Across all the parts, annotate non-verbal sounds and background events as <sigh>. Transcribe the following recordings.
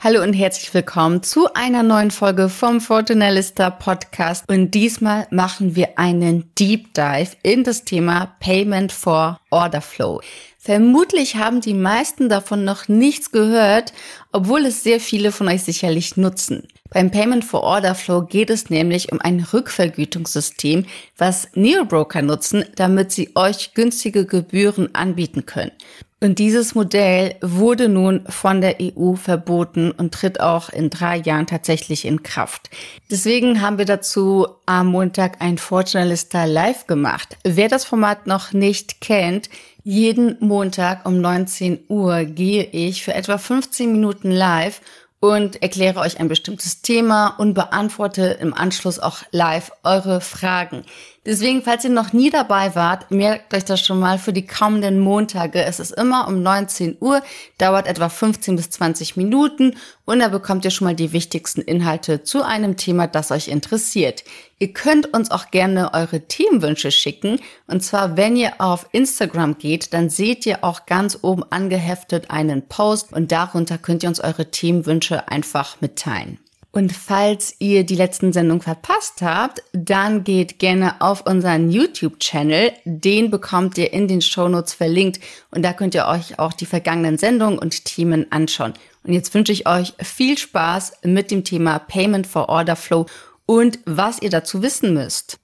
Hallo und herzlich willkommen zu einer neuen Folge vom Fortunalista Podcast. Und diesmal machen wir einen Deep Dive in das Thema Payment for Order Flow. Vermutlich haben die meisten davon noch nichts gehört, obwohl es sehr viele von euch sicherlich nutzen. Beim Payment for Order Flow geht es nämlich um ein Rückvergütungssystem, was Neobroker nutzen, damit sie euch günstige Gebühren anbieten können. Und dieses Modell wurde nun von der EU verboten und tritt auch in drei Jahren tatsächlich in Kraft. Deswegen haben wir dazu am Montag ein Fortunalista live gemacht. Wer das Format noch nicht kennt, jeden Montag um 19 Uhr gehe ich für etwa 15 Minuten live und erkläre euch ein bestimmtes Thema und beantworte im Anschluss auch live eure Fragen. Deswegen, falls ihr noch nie dabei wart, merkt euch das schon mal für die kommenden Montage. Es ist immer um 19 Uhr, dauert etwa 15 bis 20 Minuten und da bekommt ihr schon mal die wichtigsten Inhalte zu einem Thema, das euch interessiert. Ihr könnt uns auch gerne eure Themenwünsche schicken und zwar, wenn ihr auf Instagram geht, dann seht ihr auch ganz oben angeheftet einen Post und darunter könnt ihr uns eure Themenwünsche einfach mitteilen. Und falls ihr die letzten Sendungen verpasst habt, dann geht gerne auf unseren YouTube-Channel. Den bekommt ihr in den Shownotes verlinkt und da könnt ihr euch auch die vergangenen Sendungen und Themen anschauen. Und jetzt wünsche ich euch viel Spaß mit dem Thema Payment for Order Flow und was ihr dazu wissen müsst.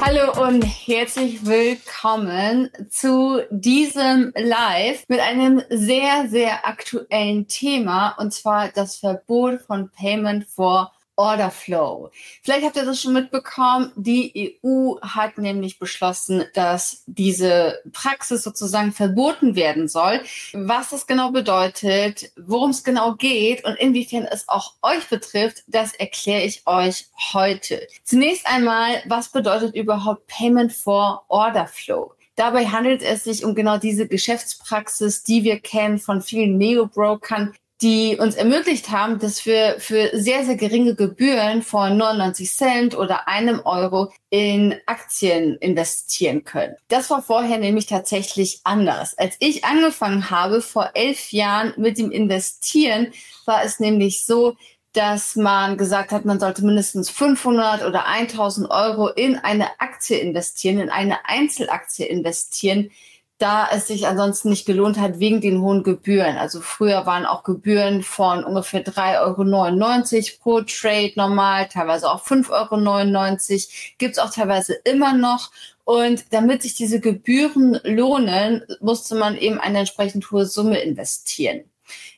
Hallo und herzlich willkommen zu diesem Live mit einem sehr, sehr aktuellen Thema und zwar das Verbot von Payment for Order Flow. Vielleicht habt ihr das schon mitbekommen. Die EU hat nämlich beschlossen, dass diese Praxis sozusagen verboten werden soll. Was das genau bedeutet, worum es genau geht und inwiefern es auch euch betrifft, das erkläre ich euch heute. Zunächst einmal, was bedeutet überhaupt Payment for Order Flow? Dabei handelt es sich um genau diese Geschäftspraxis, die wir kennen von vielen Neo-Brokern, die uns ermöglicht haben, dass wir für sehr, sehr geringe Gebühren von 99 Cent oder einem Euro in Aktien investieren können. Das war vorher nämlich tatsächlich anders. Als ich angefangen habe, vor elf Jahren mit dem Investieren, war es nämlich so, dass man gesagt hat, man sollte mindestens 500 oder 1000 Euro in eine Aktie investieren, in eine Einzelaktie investieren, da es sich ansonsten nicht gelohnt hat wegen den hohen Gebühren. Also früher waren auch Gebühren von ungefähr 3,99 Euro pro Trade normal, teilweise auch 5,99 Euro, gibt's auch teilweise immer noch. Und damit sich diese Gebühren lohnen, musste man eben eine entsprechend hohe Summe investieren.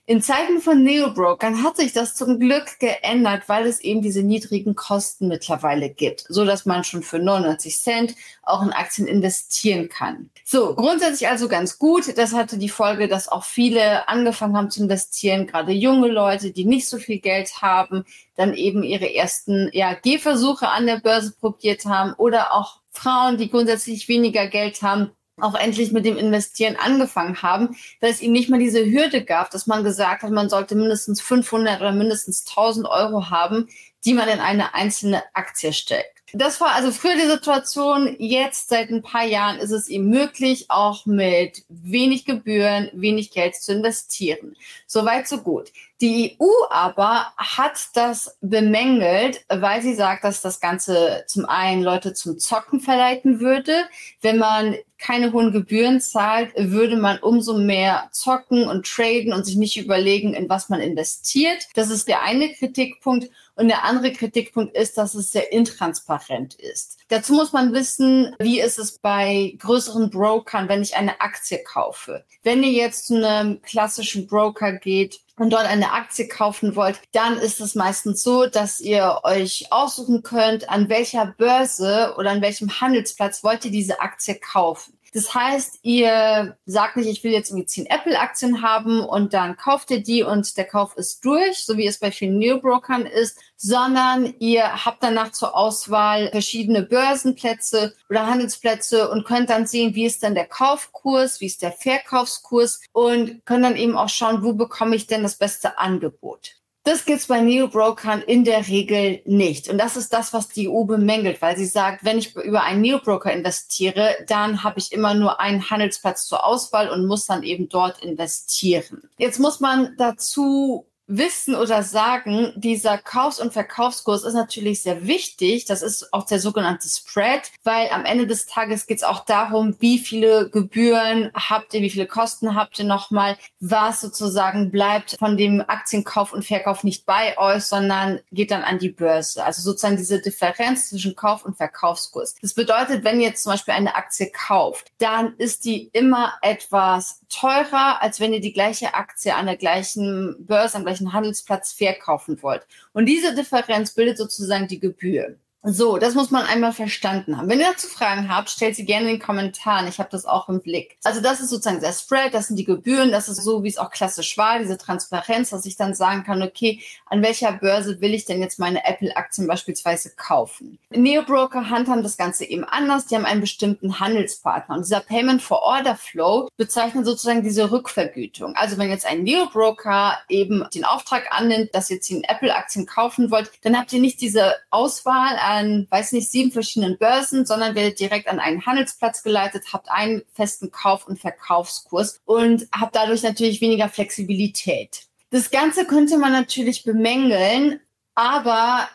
In Zeiten von Neobrokern hat sich das zum Glück geändert, weil es eben diese niedrigen Kosten mittlerweile gibt, so dass man schon für 99 Cent auch in Aktien investieren kann. So, grundsätzlich also ganz gut. Das hatte die Folge, dass auch viele angefangen haben zu investieren, gerade junge Leute, die nicht so viel Geld haben, dann eben ihre ersten ja, Gehversuche an der Börse probiert haben oder auch Frauen, die grundsätzlich weniger Geld haben, auch endlich mit dem Investieren angefangen haben, weil es ihm nicht mal diese Hürde gab, dass man gesagt hat, man sollte mindestens 500 oder mindestens 1000 Euro haben, die man in eine einzelne Aktie steckt. Das war also früher die Situation. Jetzt seit ein paar Jahren ist es ihm möglich, auch mit wenig Gebühren, wenig Geld zu investieren. Soweit, so gut. Die EU aber hat das bemängelt, weil sie sagt, dass das Ganze zum einen Leute zum Zocken verleiten würde. Wenn man keine hohen Gebühren zahlt, würde man umso mehr zocken und traden und sich nicht überlegen, in was man investiert. Das ist der eine Kritikpunkt. Und der andere Kritikpunkt ist, dass es sehr intransparent ist. Dazu muss man wissen, wie ist es bei größeren Brokern, wenn ich eine Aktie kaufe. Wenn ihr jetzt zu einem klassischen Broker geht, und dort eine Aktie kaufen wollt, dann ist es meistens so, dass ihr euch aussuchen könnt, an welcher Börse oder an welchem Handelsplatz wollt ihr diese Aktie kaufen. Das heißt, ihr sagt nicht, ich will jetzt irgendwie zehn Apple-Aktien haben und dann kauft ihr die und der Kauf ist durch, so wie es bei vielen Neobrokern ist, sondern ihr habt danach zur Auswahl verschiedene Börsenplätze oder Handelsplätze und könnt dann sehen, wie ist denn der Kaufkurs, wie ist der Verkaufskurs und könnt dann eben auch schauen, wo bekomme ich denn das beste Angebot. Das gibt es bei Neobrokern in der Regel nicht. Und das ist das, was die EU bemängelt, weil sie sagt, wenn ich über einen Neobroker investiere, dann habe ich immer nur einen Handelsplatz zur Auswahl und muss dann eben dort investieren. Jetzt muss man dazu wissen oder sagen, dieser Kaufs- und Verkaufskurs ist natürlich sehr wichtig. Das ist auch der sogenannte Spread, weil am Ende des Tages geht es auch darum, wie viele Gebühren habt ihr, wie viele Kosten habt ihr nochmal, was sozusagen bleibt von dem Aktienkauf und Verkauf nicht bei euch, sondern geht dann an die Börse. Also sozusagen diese Differenz zwischen Kauf- und Verkaufskurs. Das bedeutet, wenn ihr jetzt zum Beispiel eine Aktie kauft, dann ist die immer etwas teurer, als wenn ihr die gleiche Aktie an der gleichen Börse, am gleichen Handelsplatz verkaufen wollt. Und diese Differenz bildet sozusagen die Gebühr. So, das muss man einmal verstanden haben. Wenn ihr dazu Fragen habt, stellt sie gerne in den Kommentaren. Ich habe das auch im Blick. Also das ist sozusagen der Spread, das sind die Gebühren, das ist so, wie es auch klassisch war, diese Transparenz, dass ich dann sagen kann, okay, an welcher Börse will ich denn jetzt meine Apple-Aktien beispielsweise kaufen? Neobroker handhaben das Ganze eben anders. Die haben einen bestimmten Handelspartner. Und dieser Payment for Order Flow bezeichnet sozusagen diese Rückvergütung. Also wenn jetzt ein Neobroker eben den Auftrag annimmt, dass ihr jetzt den Apple-Aktien kaufen wollt, dann habt ihr nicht diese Auswahl an, weiß nicht, sieben verschiedenen Börsen, sondern werdet direkt an einen Handelsplatz geleitet, habt einen festen Kauf- und Verkaufskurs und habt dadurch natürlich weniger Flexibilität. Das Ganze könnte man natürlich bemängeln, aber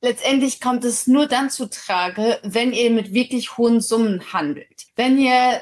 letztendlich kommt es nur dann zu Trage, wenn ihr mit wirklich hohen Summen handelt. Wenn ihr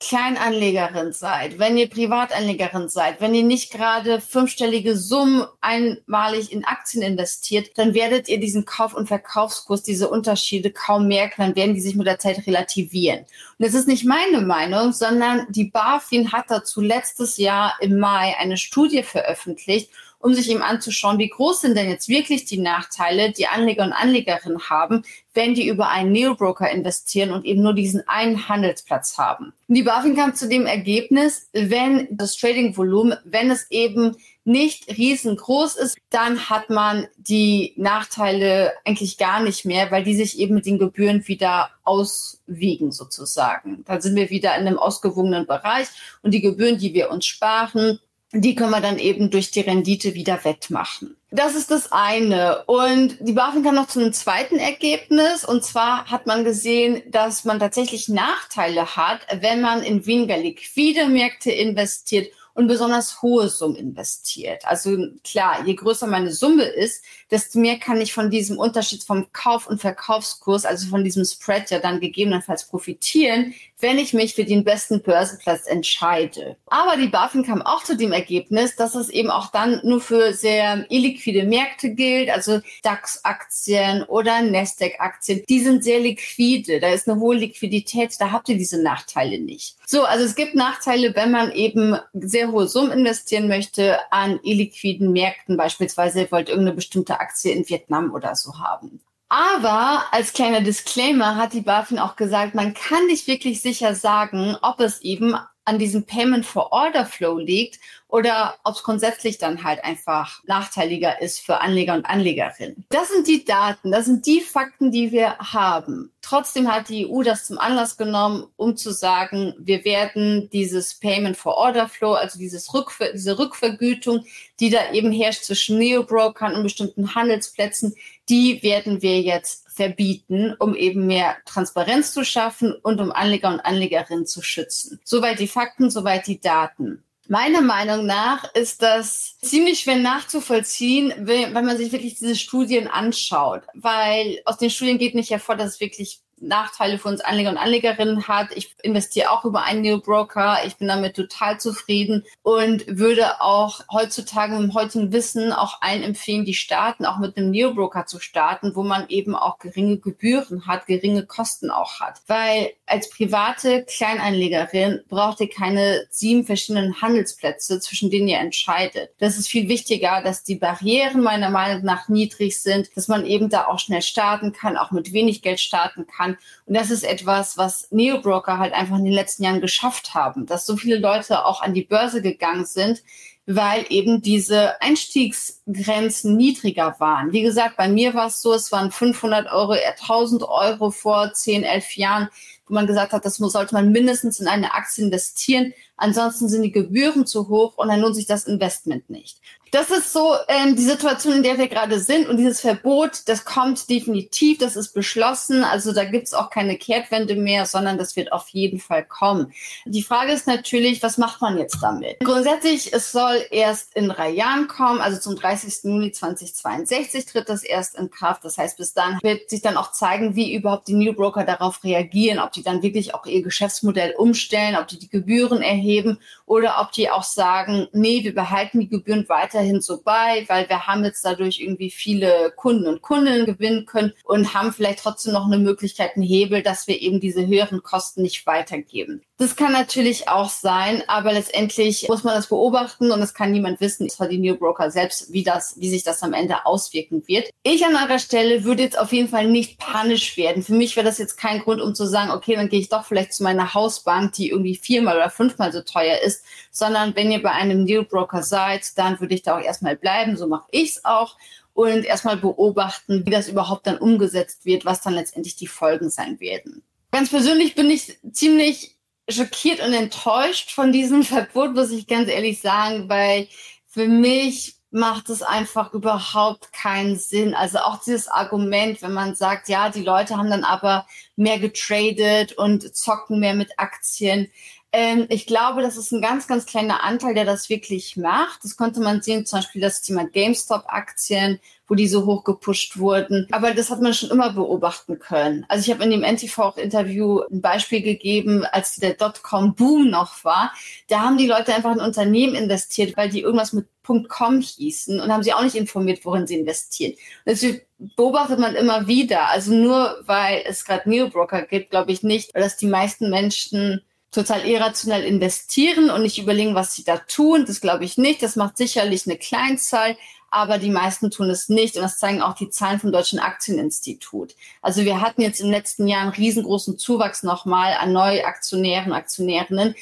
Kleinanlegerin seid, wenn ihr Privatanlegerin seid, wenn ihr nicht gerade fünfstellige Summen einmalig in Aktien investiert, dann werdet ihr diesen Kauf- und Verkaufskurs, diese Unterschiede kaum merken, dann werden die sich mit der Zeit relativieren. Und das ist nicht meine Meinung, sondern die BaFin hat dazu letztes Jahr im Mai eine Studie veröffentlicht um sich eben anzuschauen, wie groß sind denn jetzt wirklich die Nachteile, die Anleger und Anlegerinnen haben, wenn die über einen Neobroker investieren und eben nur diesen einen Handelsplatz haben. Die BaFin kam zu dem Ergebnis, wenn das Trading-Volumen, wenn es eben nicht riesengroß ist, dann hat man die Nachteile eigentlich gar nicht mehr, weil die sich eben mit den Gebühren wieder auswiegen sozusagen. Da sind wir wieder in einem ausgewogenen Bereich und die Gebühren, die wir uns sparen, die können wir dann eben durch die Rendite wieder wettmachen. Das ist das eine. Und die BaFin kam noch zu einem zweiten Ergebnis. Und zwar hat man gesehen, dass man tatsächlich Nachteile hat, wenn man in weniger liquide Märkte investiert und besonders hohe Summen investiert. Also klar, je größer meine Summe ist, desto mehr kann ich von diesem Unterschied vom Kauf- und Verkaufskurs, also von diesem Spread ja dann gegebenenfalls profitieren, wenn ich mich für den besten Börsenplatz entscheide. Aber die BaFin kam auch zu dem Ergebnis, dass es eben auch dann nur für sehr illiquide Märkte gilt, also DAX-Aktien oder Nasdaq-Aktien. Die sind sehr liquide, da ist eine hohe Liquidität, da habt ihr diese Nachteile nicht. So, also es gibt Nachteile, wenn man eben sehr hohe Summen investieren möchte an illiquiden Märkten, beispielsweise ihr wollt irgendeine bestimmte Aktie in Vietnam oder so haben. Aber als kleiner Disclaimer hat die BaFin auch gesagt, man kann nicht wirklich sicher sagen, ob es eben an diesem Payment for Order Flow liegt oder ob es grundsätzlich dann halt einfach nachteiliger ist für Anleger und Anlegerinnen. Das sind die Daten, das sind die Fakten, die wir haben. Trotzdem hat die EU das zum Anlass genommen, um zu sagen, wir werden dieses Payment for Order Flow, also dieses Rückver diese Rückvergütung, die da eben herrscht zwischen Neobrokern und bestimmten Handelsplätzen, die werden wir jetzt verbieten, um eben mehr Transparenz zu schaffen und um Anleger und Anlegerinnen zu schützen. Soweit die Fakten, soweit die Daten. Meiner Meinung nach ist das ziemlich schwer nachzuvollziehen, wenn man sich wirklich diese Studien anschaut, weil aus den Studien geht nicht hervor, dass es wirklich Nachteile für uns Anleger und Anlegerinnen hat. Ich investiere auch über einen Neo-Broker. Ich bin damit total zufrieden und würde auch heutzutage mit dem heutigen Wissen auch allen empfehlen, die starten, auch mit einem Neo-Broker zu starten, wo man eben auch geringe Gebühren hat, geringe Kosten auch hat. Weil als private Kleinanlegerin braucht ihr keine sieben verschiedenen Handelsplätze, zwischen denen ihr entscheidet. Das ist viel wichtiger, dass die Barrieren meiner Meinung nach niedrig sind, dass man eben da auch schnell starten kann, auch mit wenig Geld starten kann. Und das ist etwas, was Neobroker halt einfach in den letzten Jahren geschafft haben, dass so viele Leute auch an die Börse gegangen sind, weil eben diese Einstiegsgrenzen niedriger waren. Wie gesagt, bei mir war es so, es waren 500 Euro, 1000 Euro vor 10, 11 Jahren, wo man gesagt hat, das sollte man mindestens in eine Aktie investieren. Ansonsten sind die Gebühren zu hoch und dann lohnt sich das Investment nicht. Das ist so ähm, die Situation, in der wir gerade sind. Und dieses Verbot, das kommt definitiv, das ist beschlossen. Also da gibt's auch keine Kehrtwende mehr, sondern das wird auf jeden Fall kommen. Die Frage ist natürlich, was macht man jetzt damit? Grundsätzlich, es soll erst in drei Jahren kommen, also zum 30. Juni 2062 tritt das erst in Kraft. Das heißt, bis dann wird sich dann auch zeigen, wie überhaupt die New Broker darauf reagieren, ob die dann wirklich auch ihr Geschäftsmodell umstellen, ob die die Gebühren erheben oder ob die auch sagen, nee, wir behalten die Gebühren weiterhin so bei, weil wir haben jetzt dadurch irgendwie viele Kunden und Kundinnen gewinnen können und haben vielleicht trotzdem noch eine Möglichkeit, einen Hebel, dass wir eben diese höheren Kosten nicht weitergeben. Das kann natürlich auch sein, aber letztendlich muss man das beobachten und es kann niemand wissen, zwar die New Broker selbst, wie das, wie sich das am Ende auswirken wird. Ich an eurer Stelle würde jetzt auf jeden Fall nicht panisch werden. Für mich wäre das jetzt kein Grund, um zu sagen, okay, dann gehe ich doch vielleicht zu meiner Hausbank, die irgendwie viermal oder fünfmal so teuer ist, sondern wenn ihr bei einem New Broker seid, dann würde ich da auch erstmal bleiben. So mache ich es auch und erstmal beobachten, wie das überhaupt dann umgesetzt wird, was dann letztendlich die Folgen sein werden. Ganz persönlich bin ich ziemlich schockiert und enttäuscht von diesem <laughs> Verbot, muss ich ganz ehrlich sagen, weil für mich macht es einfach überhaupt keinen Sinn. Also auch dieses Argument, wenn man sagt, ja, die Leute haben dann aber mehr getradet und zocken mehr mit Aktien. Ähm, ich glaube, das ist ein ganz, ganz kleiner Anteil, der das wirklich macht. Das konnte man sehen, zum Beispiel das Thema GameStop-Aktien, wo die so hoch gepusht wurden. Aber das hat man schon immer beobachten können. Also ich habe in dem NTV-Interview ein Beispiel gegeben, als der Dotcom-Boom noch war. Da haben die Leute einfach in Unternehmen investiert, weil die irgendwas mit .com hießen und haben sie auch nicht informiert, worin sie investieren. Das beobachtet man immer wieder. Also nur weil es gerade Neobroker gibt, glaube ich nicht, dass die meisten Menschen total irrationell investieren und nicht überlegen, was sie da tun. Das glaube ich nicht. Das macht sicherlich eine Kleinzahl, aber die meisten tun es nicht. Und das zeigen auch die Zahlen vom Deutschen Aktieninstitut. Also wir hatten jetzt im letzten Jahr einen riesengroßen Zuwachs nochmal an Neuaktionären, Aktionärinnen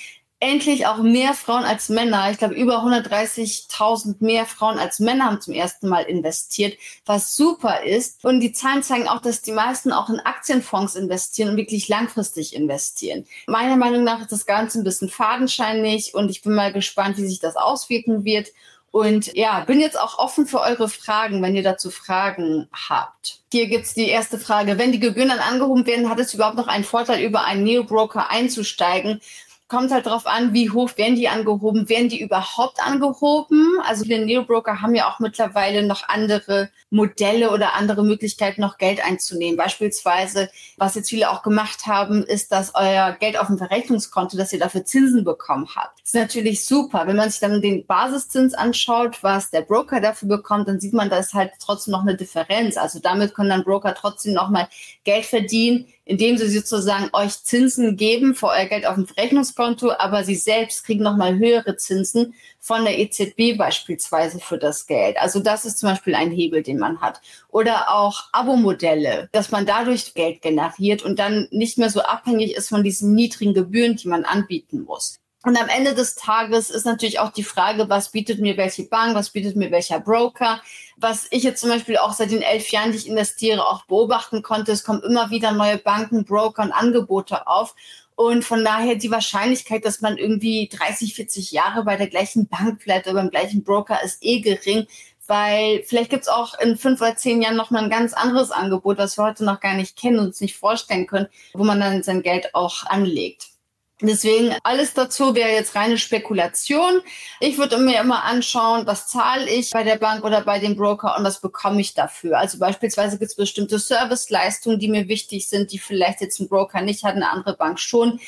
endlich auch mehr Frauen als Männer. Ich glaube, über 130.000 mehr Frauen als Männer haben zum ersten Mal investiert, was super ist. Und die Zahlen zeigen auch, dass die meisten auch in Aktienfonds investieren und wirklich langfristig investieren. Meiner Meinung nach ist das Ganze ein bisschen fadenscheinig und ich bin mal gespannt, wie sich das auswirken wird. Und ja, bin jetzt auch offen für eure Fragen, wenn ihr dazu Fragen habt. Hier gibt's die erste Frage. Wenn die Gebühren dann angehoben werden, hat es überhaupt noch einen Vorteil, über einen Neo-Broker einzusteigen? Kommt halt darauf an, wie hoch werden die angehoben, werden die überhaupt angehoben? Also viele Neobroker haben ja auch mittlerweile noch andere Modelle oder andere Möglichkeiten, noch Geld einzunehmen. Beispielsweise, was jetzt viele auch gemacht haben, ist, dass euer Geld auf dem Verrechnungskonto, dass ihr dafür Zinsen bekommen habt. Das ist natürlich super. Wenn man sich dann den Basiszins anschaut, was der Broker dafür bekommt, dann sieht man, da ist halt trotzdem noch eine Differenz. Also damit können dann Broker trotzdem nochmal Geld verdienen, indem sie sozusagen euch Zinsen geben für euer Geld auf dem Verrechnungskonto, aber sie selbst kriegen nochmal höhere Zinsen von der EZB beispielsweise für das Geld. Also das ist zum Beispiel ein Hebel, den man hat. Oder auch Abo-Modelle, dass man dadurch Geld generiert und dann nicht mehr so abhängig ist von diesen niedrigen Gebühren, die man anbieten muss. Und am Ende des Tages ist natürlich auch die Frage, was bietet mir welche Bank, was bietet mir welcher Broker. Was ich jetzt zum Beispiel auch seit den elf Jahren, die ich investiere, auch beobachten konnte, es kommen immer wieder neue Banken, Broker und Angebote auf. Und von daher die Wahrscheinlichkeit, dass man irgendwie 30, 40 Jahre bei der gleichen Bank bleibt oder beim gleichen Broker, ist eh gering, weil vielleicht gibt's auch in fünf oder zehn Jahren noch mal ein ganz anderes Angebot, was wir heute noch gar nicht kennen und uns nicht vorstellen können, wo man dann sein Geld auch anlegt. Deswegen alles dazu wäre jetzt reine Spekulation. Ich würde mir immer anschauen, was zahle ich bei der Bank oder bei dem Broker und was bekomme ich dafür. Also beispielsweise gibt es bestimmte Serviceleistungen, die mir wichtig sind, die vielleicht jetzt ein Broker nicht hat, eine andere Bank schon.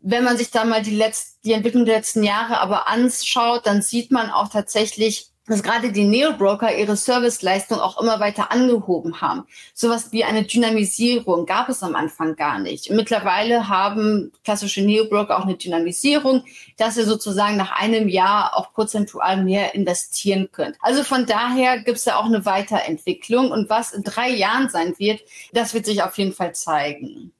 Wenn man sich da mal die, letzten, die Entwicklung der letzten Jahre aber anschaut, dann sieht man auch tatsächlich, dass gerade die Neo-Broker ihre Serviceleistung auch immer weiter angehoben haben. Sowas wie eine Dynamisierung gab es am Anfang gar nicht. Mittlerweile haben klassische Neo-Broker auch eine Dynamisierung, dass ihr sozusagen nach einem Jahr auch prozentual mehr investieren könnt. Also von daher gibt es ja auch eine Weiterentwicklung und was in drei Jahren sein wird, das wird sich auf jeden Fall zeigen.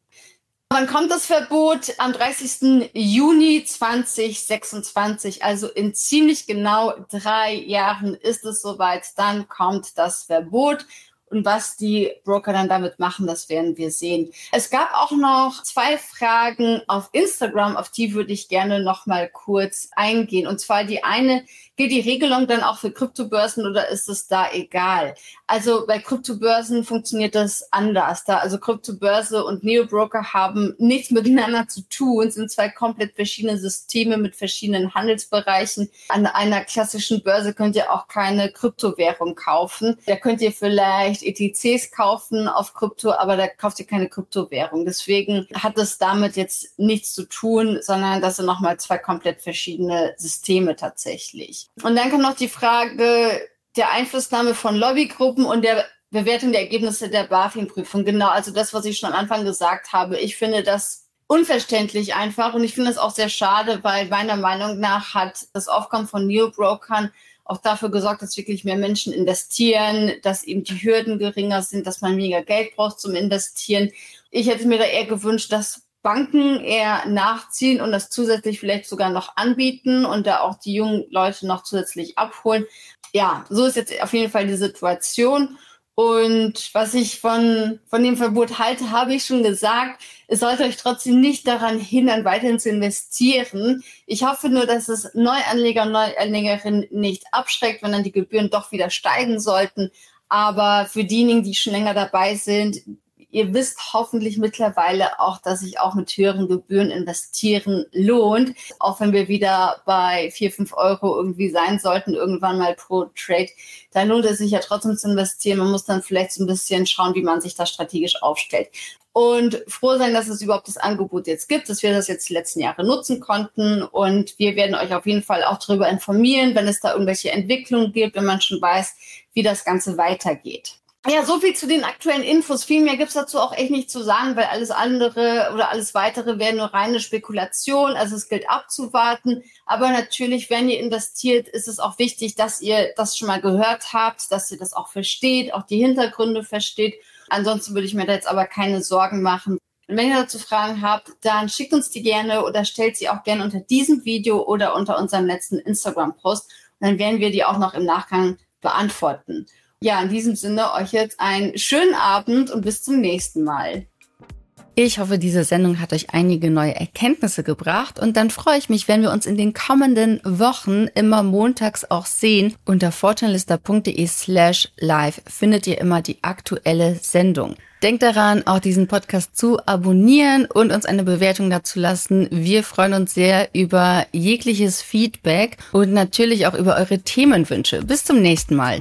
Wann kommt das Verbot? Am 30. Juni 2026, also in ziemlich genau drei Jahren ist es soweit. Dann kommt das Verbot. Und was die Broker dann damit machen, das werden wir sehen. Es gab auch noch zwei Fragen auf Instagram, auf die würde ich gerne noch mal kurz eingehen. Und zwar die eine, gilt die Regelung dann auch für Kryptobörsen oder ist es da egal? Also bei Kryptobörsen funktioniert das anders. Da also Kryptobörse und Neobroker haben nichts miteinander zu tun, sind zwei komplett verschiedene Systeme mit verschiedenen Handelsbereichen. An einer klassischen Börse könnt ihr auch keine Kryptowährung kaufen. Da könnt ihr vielleicht vielleicht ETCs kaufen auf Krypto, aber da kauft ihr keine Kryptowährung. Deswegen hat es damit jetzt nichts zu tun, sondern das sind nochmal zwei komplett verschiedene Systeme tatsächlich. Und dann kommt noch die Frage der Einflussnahme von Lobbygruppen und der Bewertung der Ergebnisse der BaFin-Prüfung. Genau, also das, was ich schon am Anfang gesagt habe. Ich finde das unverständlich einfach und ich finde es auch sehr schade, weil meiner Meinung nach hat das Aufkommen von Neobrokern auch dafür gesorgt, dass wirklich mehr Menschen investieren, dass eben die Hürden geringer sind, dass man weniger Geld braucht zum Investieren. Ich hätte mir da eher gewünscht, dass Banken eher nachziehen und das zusätzlich vielleicht sogar noch anbieten und da auch die jungen Leute noch zusätzlich abholen. Ja, so ist jetzt auf jeden Fall die Situation. Und was ich von, von dem Verbot halte, habe ich schon gesagt. Es sollte euch trotzdem nicht daran hindern, weiterhin zu investieren. Ich hoffe nur, dass es Neuanleger und Neuanlegerinnen nicht abschreckt, wenn dann die Gebühren doch wieder steigen sollten. Aber für diejenigen, die schon länger dabei sind, ihr wisst hoffentlich mittlerweile auch, dass sich auch mit höheren Gebühren investieren lohnt. Auch wenn wir wieder bei vier, fünf Euro irgendwie sein sollten, irgendwann mal pro Trade, dann lohnt es sich ja trotzdem zu investieren. Man muss dann vielleicht so ein bisschen schauen, wie man sich da strategisch aufstellt und froh sein, dass es überhaupt das Angebot jetzt gibt, dass wir das jetzt die letzten Jahre nutzen konnten. Und wir werden euch auf jeden Fall auch darüber informieren, wenn es da irgendwelche Entwicklungen gibt, wenn man schon weiß, wie das Ganze weitergeht. Ja, so viel zu den aktuellen Infos. Viel mehr gibt's dazu auch echt nicht zu sagen, weil alles andere oder alles weitere wäre nur reine Spekulation. Also es gilt abzuwarten. Aber natürlich, wenn ihr investiert, ist es auch wichtig, dass ihr das schon mal gehört habt, dass ihr das auch versteht, auch die Hintergründe versteht. Ansonsten würde ich mir da jetzt aber keine Sorgen machen. Und wenn ihr dazu Fragen habt, dann schickt uns die gerne oder stellt sie auch gerne unter diesem Video oder unter unserem letzten Instagram-Post. Und dann werden wir die auch noch im Nachgang beantworten. Ja, in diesem Sinne euch jetzt einen schönen Abend und bis zum nächsten Mal. Ich hoffe, diese Sendung hat euch einige neue Erkenntnisse gebracht und dann freue ich mich, wenn wir uns in den kommenden Wochen immer montags auch sehen. Unter fortunelister.de slash live findet ihr immer die aktuelle Sendung. Denkt daran, auch diesen Podcast zu abonnieren und uns eine Bewertung dazu lassen. Wir freuen uns sehr über jegliches Feedback und natürlich auch über eure Themenwünsche. Bis zum nächsten Mal.